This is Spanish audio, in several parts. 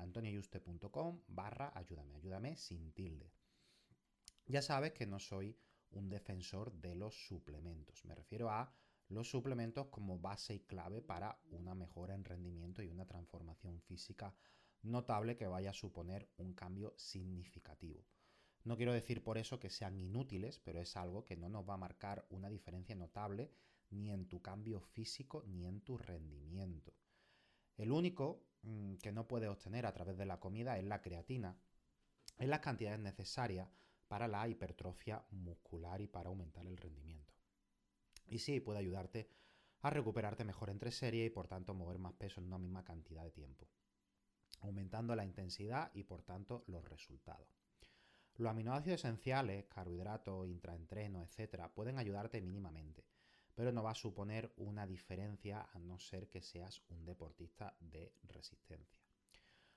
antonioyuste.com barra ayúdame, ayúdame sin tilde. Ya sabes que no soy un defensor de los suplementos, me refiero a los suplementos como base y clave para una mejora en rendimiento y una transformación física notable que vaya a suponer un cambio significativo. No quiero decir por eso que sean inútiles, pero es algo que no nos va a marcar una diferencia notable ni en tu cambio físico ni en tu rendimiento. El único Mm, que no puedes obtener a través de la comida es la creatina, en las cantidades necesarias para la hipertrofia muscular y para aumentar el rendimiento. Y sí, puede ayudarte a recuperarte mejor entre series y por tanto mover más peso en una misma cantidad de tiempo, aumentando la intensidad y por tanto los resultados. Los aminoácidos esenciales, carbohidratos, intraentreno, etc., pueden ayudarte mínimamente, pero no va a suponer una diferencia a no ser que seas un deportista de resistencia.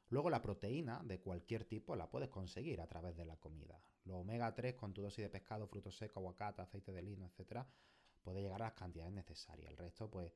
Luego la proteína de cualquier tipo la puedes conseguir a través de la comida. Los omega 3 con tu dosis de pescado, frutos secos, aguacate, aceite de lino, etc. puede llegar a las cantidades necesarias. El resto pues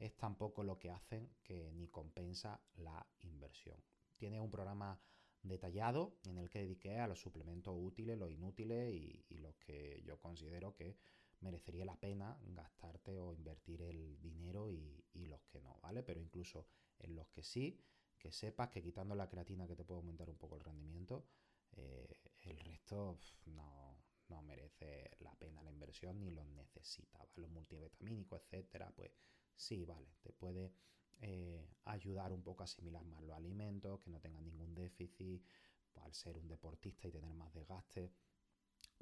es tampoco lo que hacen que ni compensa la inversión. Tiene un programa detallado en el que dediqué a los suplementos útiles, los inútiles y, y los que yo considero que merecería la pena gastarte o invertir el dinero y, los que no, ¿vale? Pero incluso en los que sí, que sepas que quitando la creatina que te puede aumentar un poco el rendimiento, eh, el resto no, merece la pena la inversión ni lo necesita, ¿vale? Los multivitamínicos, etcétera, pues sí, vale, te puede eh, ayudar un poco a asimilar más los alimentos, que no tengan ningún déficit, al ser un deportista y tener más desgaste,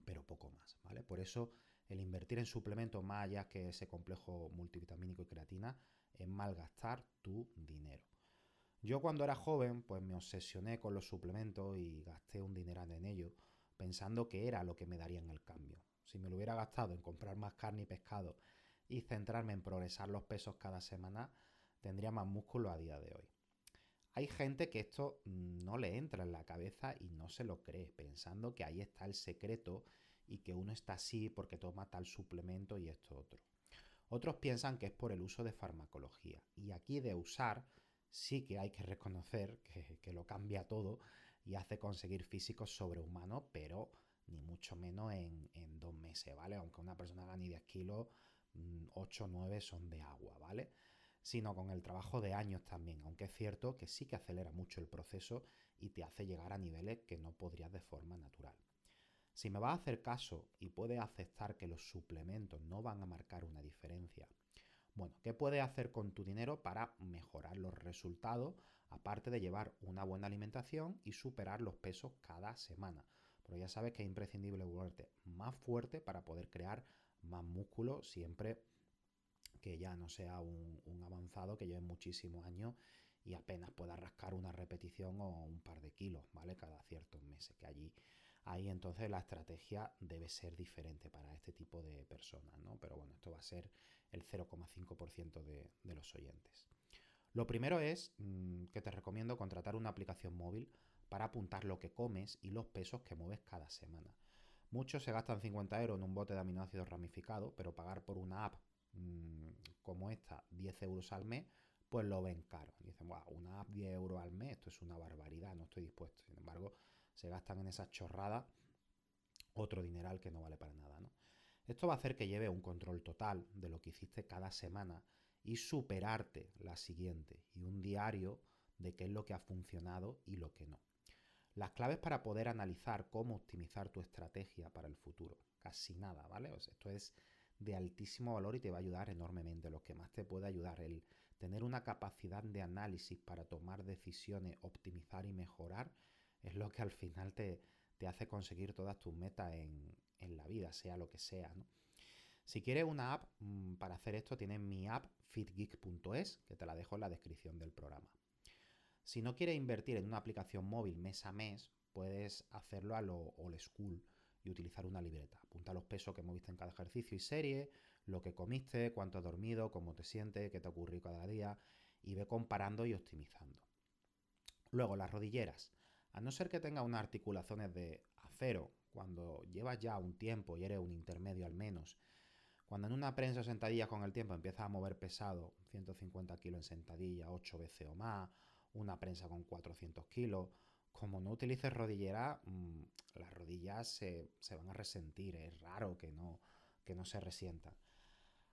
pero poco más, ¿vale? Por eso el invertir en suplementos más allá que ese complejo multivitamínico y creatina es malgastar tu dinero. Yo cuando era joven pues me obsesioné con los suplementos y gasté un dineral en ello pensando que era lo que me darían el cambio. Si me lo hubiera gastado en comprar más carne y pescado y centrarme en progresar los pesos cada semana, tendría más músculo a día de hoy. Hay gente que esto no le entra en la cabeza y no se lo cree, pensando que ahí está el secreto y que uno está así porque toma tal suplemento y esto otro. Otros piensan que es por el uso de farmacología. Y aquí de usar sí que hay que reconocer que, lo cambia todo y hace conseguir físicos sobrehumanos, pero ni mucho menos en, en, dos meses, ¿vale? Aunque una persona gane 10 kilos, 8 o 9 son de agua, ¿vale? Sino con el trabajo de años también, aunque es cierto que sí que acelera mucho el proceso y te hace llegar a niveles que no podrías de forma natural. Si me va a hacer caso y puede aceptar que los suplementos no van a marcar una diferencia, bueno, ¿qué puedes hacer con tu dinero para mejorar los resultados, aparte de llevar una buena alimentación y superar los pesos cada semana? Porque ya sabes que es imprescindible volverte más fuerte para poder crear más músculo siempre que ya no sea un, un avanzado que lleve muchísimos años y apenas pueda rascar una repetición o un par de kilos, ¿vale? Cada ciertos meses, que allí ahí entonces la estrategia debe ser diferente para este tipo de personas, ¿no? Pero bueno, esto va a ser el 0,5% de, los oyentes. Lo primero es mm, que te recomiendo contratar una aplicación móvil para apuntar lo que comes y los pesos que mueves cada semana. Muchos se gastan 50 euros en un bote de aminoácidos ramificado, pero pagar por una app mm, como esta 10 euros al mes, pues lo ven caro. Dicen, wow, una app 10 euros al mes, esto es una barbaridad, no estoy dispuesto. Sin embargo, se gastan en esas chorradas otro dineral que no vale para nada. ¿no? Esto va a hacer que lleve un control total de lo que hiciste cada semana y superarte la siguiente y un diario de qué es lo que ha funcionado y lo que no. Las claves para poder analizar cómo optimizar tu estrategia para el futuro. Casi nada, ¿vale? esto es de altísimo valor y te va a ayudar enormemente. Lo que más te puede ayudar, el tener una capacidad de análisis para tomar decisiones, optimizar y mejorar, es lo que al final te, hace conseguir todas tus metas en, en, la vida, sea lo que sea. ¿no? Si quieres una app mm, para hacer esto, tienes mi app fitgeek.es, que te la dejo en la descripción del programa. Si no quieres invertir en una aplicación móvil mes a mes, puedes hacerlo a lo old school y utilizar una libreta. Apunta los pesos que moviste en cada ejercicio y serie, lo que comiste, cuánto has dormido, cómo te sientes, qué te ocurrió cada día y ve comparando y optimizando. Luego, las rodilleras. A no ser que tenga unas articulaciones de acero, cuando llevas ya un tiempo y eres un intermedio al menos, cuando en una prensa sentadilla con el tiempo empiezas a mover pesado, 150 kilos en sentadilla, 8 veces o más, una prensa con 400 kilos. Como no utilices rodillera, mm, las rodillas se, van a resentir. Es raro que no, que no se resientan.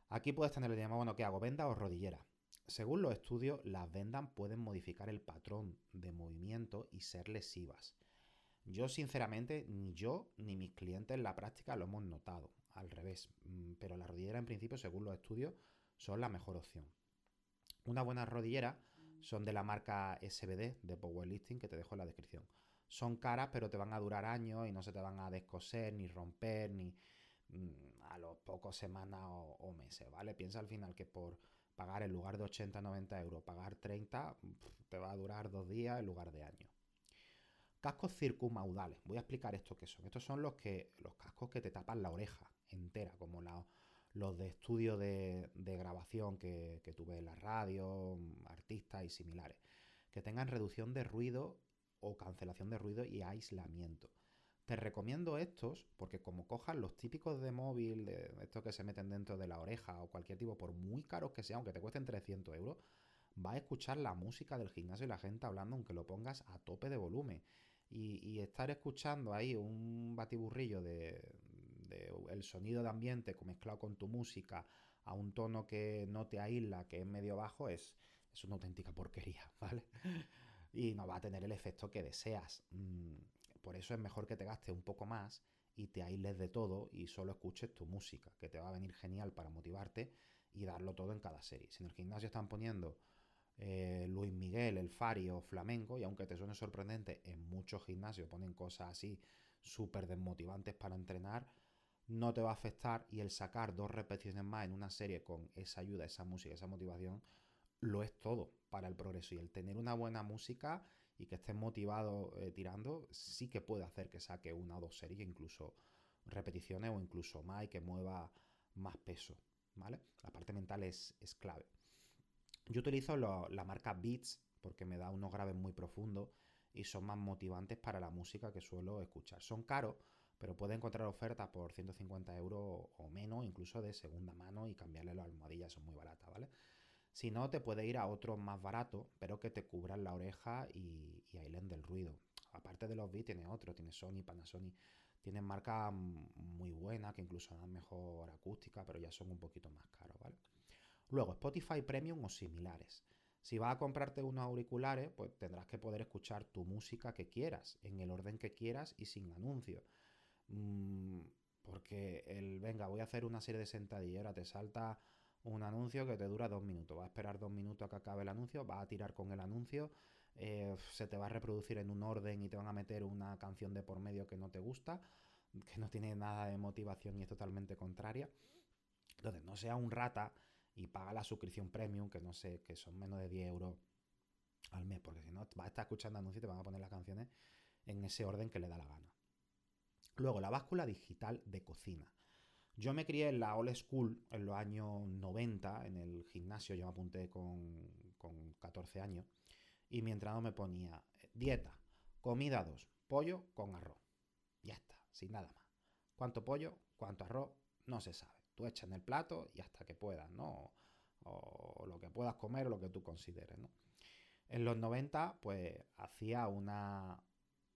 Aquí puedes tener el dilema, bueno, ¿qué hago? ¿Venda o rodillera? Según los estudios, las vendas pueden modificar el patrón de movimiento y ser lesivas. Yo, sinceramente, ni yo ni mis clientes en la práctica lo hemos notado. Al revés. Mm, pero la rodillera, en principio, según los estudios, son la mejor opción. Una buena rodillera son de la marca SBD de Powerlifting que te dejo en la descripción. Son caras, pero te van a durar años y no se te van a descoser, ni romper, ni mm, a los pocos semanas o, meses, ¿vale? Piensa al final que por pagar en lugar de 80, 90 euros, pagar 30, te va a durar dos días en lugar de años. Cascos circumaudales. Voy a explicar esto que son. Estos son los que los cascos que te tapan la oreja entera, como los de estudio de, grabación que, que, tuve en la radio, artistas y similares, que tengan reducción de ruido o cancelación de ruido y aislamiento. Te recomiendo estos porque como cojas los típicos de móvil, de estos que se meten dentro de la oreja o cualquier tipo, por muy caros que sean, aunque te cuesten 300 euros, va a escuchar la música del gimnasio y la gente hablando aunque lo pongas a tope de volumen. y estar escuchando ahí un batiburrillo de, el sonido de ambiente mezclado con tu música a un tono que no te aísla, que es medio bajo, es, es una auténtica porquería, ¿vale? Y no va a tener el efecto que deseas. Por eso es mejor que te gastes un poco más y te aísles de todo y solo escuches tu música, que te va a venir genial para motivarte y darlo todo en cada serie. Si en el gimnasio están poniendo eh, Luis Miguel, el Fari o flamenco, y aunque te suene sorprendente, en muchos gimnasios ponen cosas así súper desmotivantes para entrenar, no te va a afectar y el sacar dos repeticiones más en una serie con esa ayuda, esa música, esa motivación, lo es todo para el progreso. Y el tener una buena música y que estés motivado eh, tirando, sí que puede hacer que saque una o dos series, incluso repeticiones o incluso más y que mueva más peso. ¿Vale? La parte mental es, clave. Yo utilizo la marca Beats porque me da unos graves muy profundos y son más motivantes para la música que suelo escuchar. Son caros, pero puede encontrar ofertas por 150 euros o menos, incluso de segunda mano y cambiarle las almohadillas, son muy baratas, ¿vale? Si no, te puede ir a otros más baratos, pero que te cubran la oreja y, y aíslen del ruido. Aparte de los B, tiene otro, tiene Sony, Panasonic, tienen marcas muy buenas que incluso dan mejor acústica, pero ya son un poquito más caros, ¿vale? Luego, Spotify Premium o similares. Si vas a comprarte unos auriculares, pues tendrás que poder escuchar tu música que quieras, en el orden que quieras y sin anuncios. Mm, porque el, venga, voy a hacer una serie de sentadillas, te salta un anuncio que te dura dos minutos. Va a esperar dos minutos a que acabe el anuncio, va a tirar con el anuncio, eh, se te va a reproducir en un orden y te van a meter una canción de por medio que no te gusta, que no tiene nada de motivación y es totalmente contraria. Entonces, no sea un rata y paga la suscripción premium, que no sé, que son menos de 10 euros al mes, porque si no, vas a estar escuchando anuncios y te van a poner las canciones en ese orden que le da la gana. Luego, la báscula digital de cocina. Yo me crié en la old school en los años 90, en el gimnasio, yo me apunté con, con 14 años, y mi entrenador me ponía dieta, comida 2, pollo con arroz. Ya está, sin nada más. ¿Cuánto pollo? ¿Cuánto arroz? No se sabe. Tú echas en el plato y hasta que puedas, ¿no? O, lo que puedas comer lo que tú consideres, ¿no? En los 90, pues hacía una,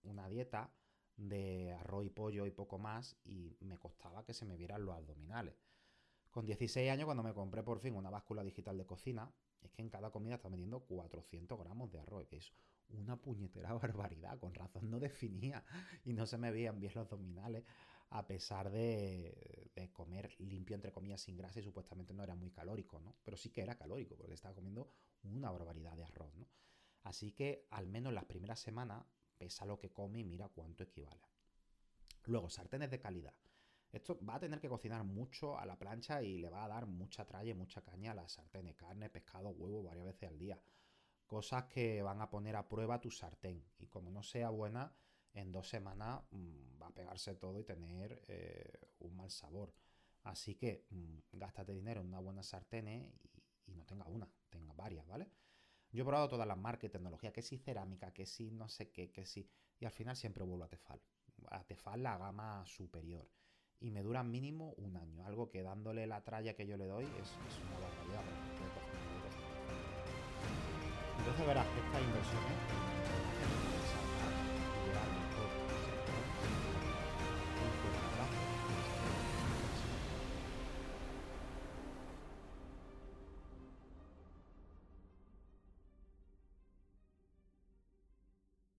una dieta de arroz y pollo y poco más y me costaba que se me vieran los abdominales. Con 16 años, cuando me compré por fin una báscula digital de cocina, es que en cada comida está metiendo 400 gramos de arroz, que es una puñetera barbaridad, con razón no definía y no se me veían bien los abdominales, a pesar de, de, comer limpio, entre comillas, sin grasa y supuestamente no era muy calórico, ¿no? Pero sí que era calórico, porque estaba comiendo una barbaridad de arroz, ¿no? Así que al menos las primeras semanas pesa lo que come y mira cuánto equivale. Luego, sartenes de calidad. Esto va a tener que cocinar mucho a la plancha y le va a dar mucha tralla y mucha caña a las sartenes, carne, pescado, huevo varias veces al día. Cosas que van a poner a prueba tu sartén. Y como no sea buena, en dos semanas mmm, va a pegarse todo y tener eh, un mal sabor. Así que mmm, gástate dinero en una buena sartén y, y, no tenga una, tenga varias, ¿vale? Yo he probado todas las marcas y tecnología, que si cerámica, que si no sé qué, que si... Y al final siempre vuelvo a Tefal. A Tefal la gama superior. Y me dura mínimo un año. Algo que dándole la tralla que yo le doy es, es una barbaridad. Entonces verás que estas inversiones